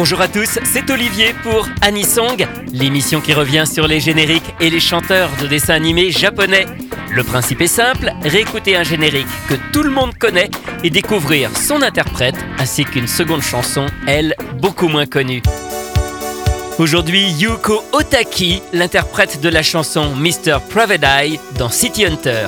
Bonjour à tous, c'est Olivier pour Anisong, l'émission qui revient sur les génériques et les chanteurs de dessins animés japonais. Le principe est simple, réécouter un générique que tout le monde connaît et découvrir son interprète ainsi qu'une seconde chanson, elle, beaucoup moins connue. Aujourd'hui, Yuko Otaki, l'interprète de la chanson Mr. Private Eye dans City Hunter.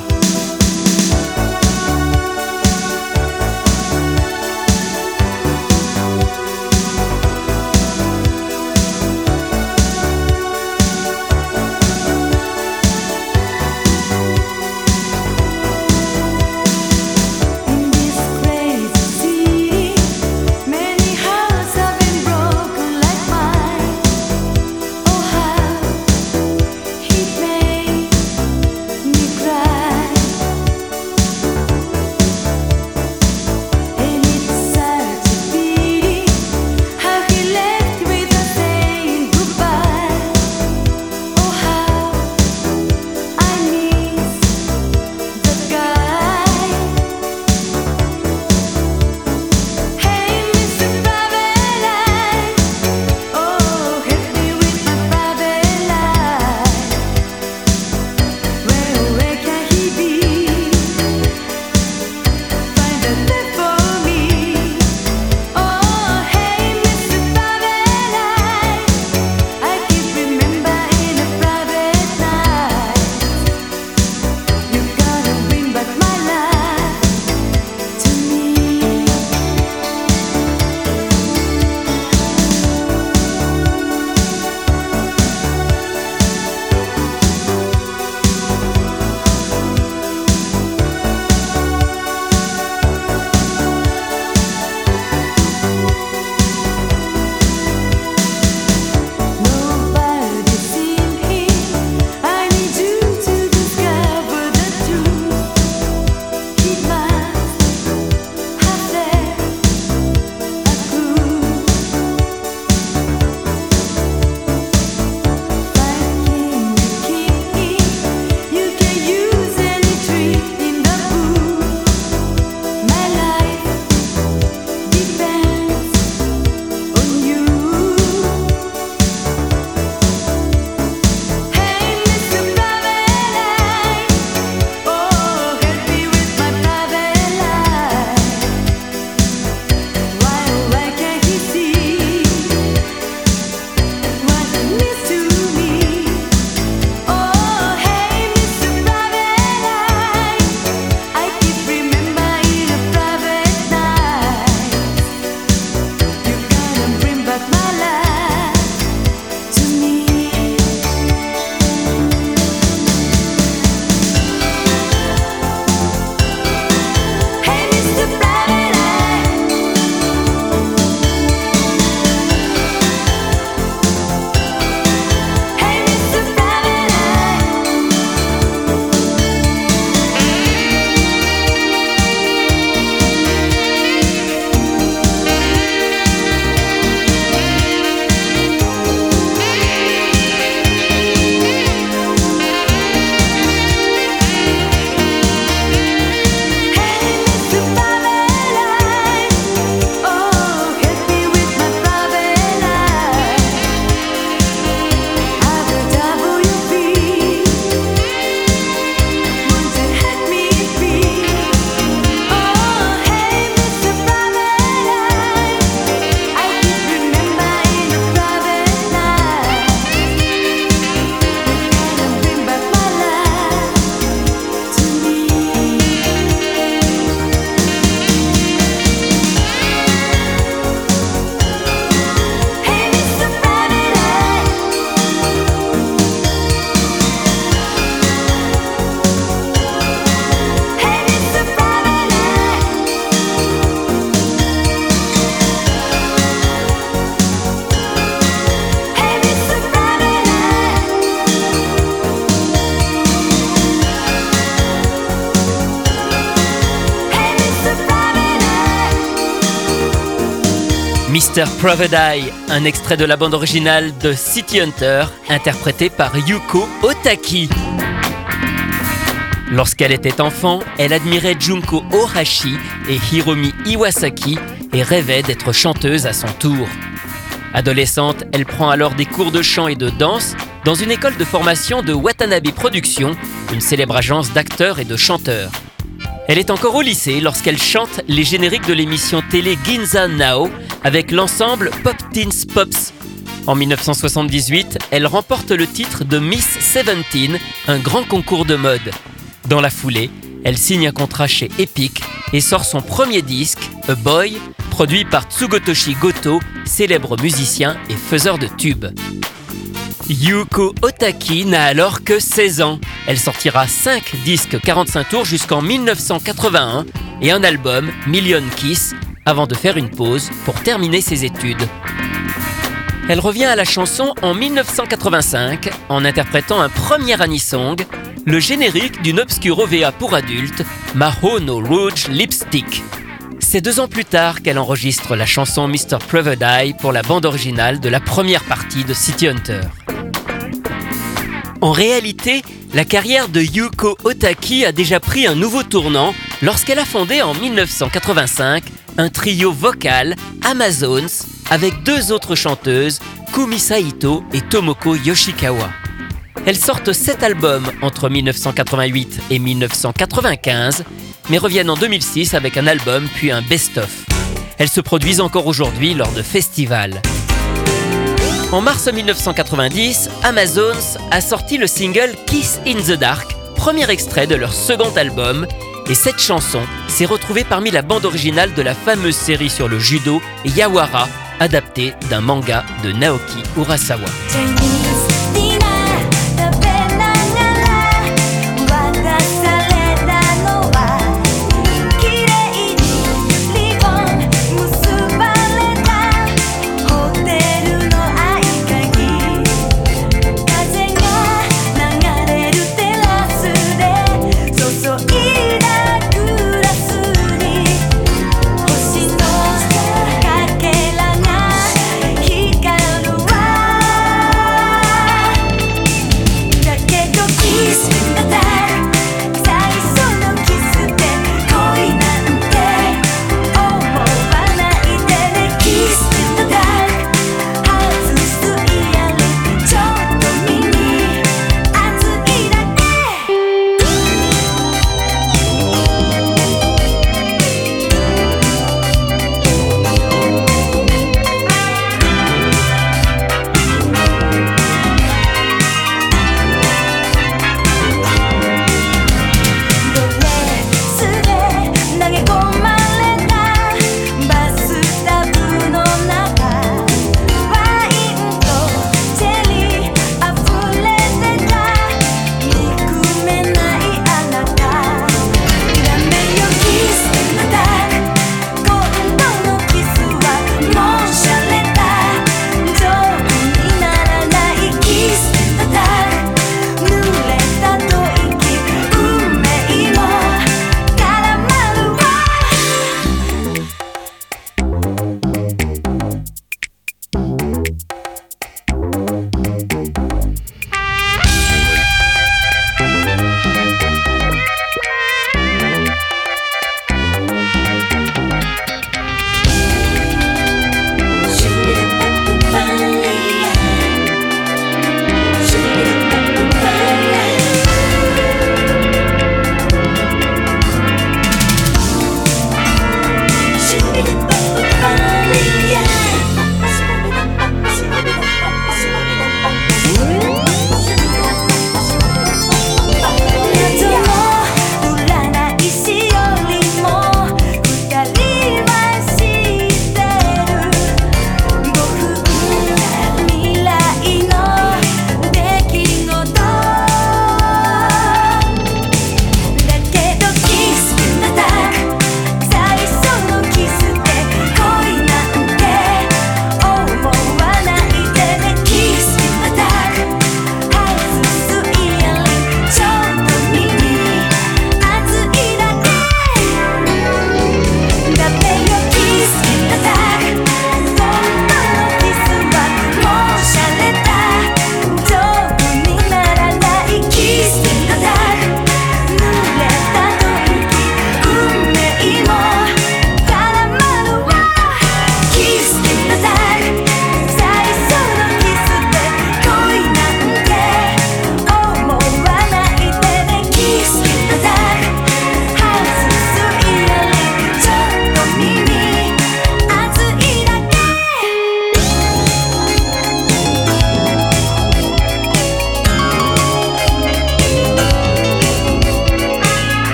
Mr. Private un extrait de la bande originale de City Hunter, interprété par Yuko Otaki. Lorsqu'elle était enfant, elle admirait Junko Ohashi et Hiromi Iwasaki et rêvait d'être chanteuse à son tour. Adolescente, elle prend alors des cours de chant et de danse dans une école de formation de Watanabe Productions, une célèbre agence d'acteurs et de chanteurs. Elle est encore au lycée lorsqu'elle chante les génériques de l'émission télé Ginza Now avec l'ensemble Pop Teens Pops. En 1978, elle remporte le titre de Miss Seventeen, un grand concours de mode. Dans la foulée, elle signe un contrat chez Epic et sort son premier disque, A Boy, produit par Tsugotoshi Goto, célèbre musicien et faiseur de tubes. Yuko Otaki n'a alors que 16 ans. Elle sortira 5 disques 45 tours jusqu'en 1981 et un album, Million Kiss, avant de faire une pause pour terminer ses études. Elle revient à la chanson en 1985 en interprétant un premier anisong, le générique d'une obscure OVA pour adultes, Maho no Rouge Lipstick. C'est deux ans plus tard qu'elle enregistre la chanson Mr. Private Eye pour la bande originale de la première partie de City Hunter. En réalité, la carrière de Yuko Otaki a déjà pris un nouveau tournant lorsqu'elle a fondé en 1985 un trio vocal, Amazons, avec deux autres chanteuses, Kumi Saito et Tomoko Yoshikawa. Elles sortent sept albums entre 1988 et 1995, mais reviennent en 2006 avec un album puis un best-of. Elles se produisent encore aujourd'hui lors de festivals. En mars 1990, Amazons a sorti le single Kiss in the Dark, premier extrait de leur second album, et cette chanson s'est retrouvée parmi la bande originale de la fameuse série sur le judo Yawara, adaptée d'un manga de Naoki Urasawa.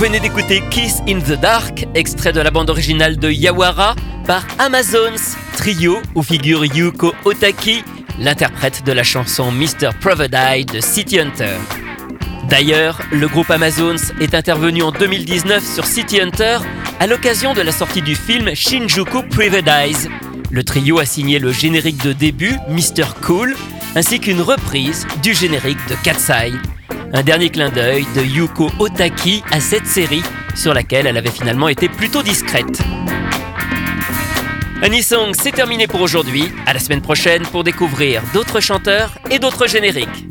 Venez d'écouter Kiss in the Dark, extrait de la bande originale de Yawara par Amazons, trio où figure Yuko Otaki, l'interprète de la chanson Mr. Provideye de City Hunter. D'ailleurs, le groupe Amazons est intervenu en 2019 sur City Hunter à l'occasion de la sortie du film Shinjuku Private Le trio a signé le générique de début, Mr. Cool, ainsi qu'une reprise du générique de Katsai. Un dernier clin d'œil de Yuko Otaki à cette série, sur laquelle elle avait finalement été plutôt discrète. Anisong, c'est terminé pour aujourd'hui. À la semaine prochaine pour découvrir d'autres chanteurs et d'autres génériques.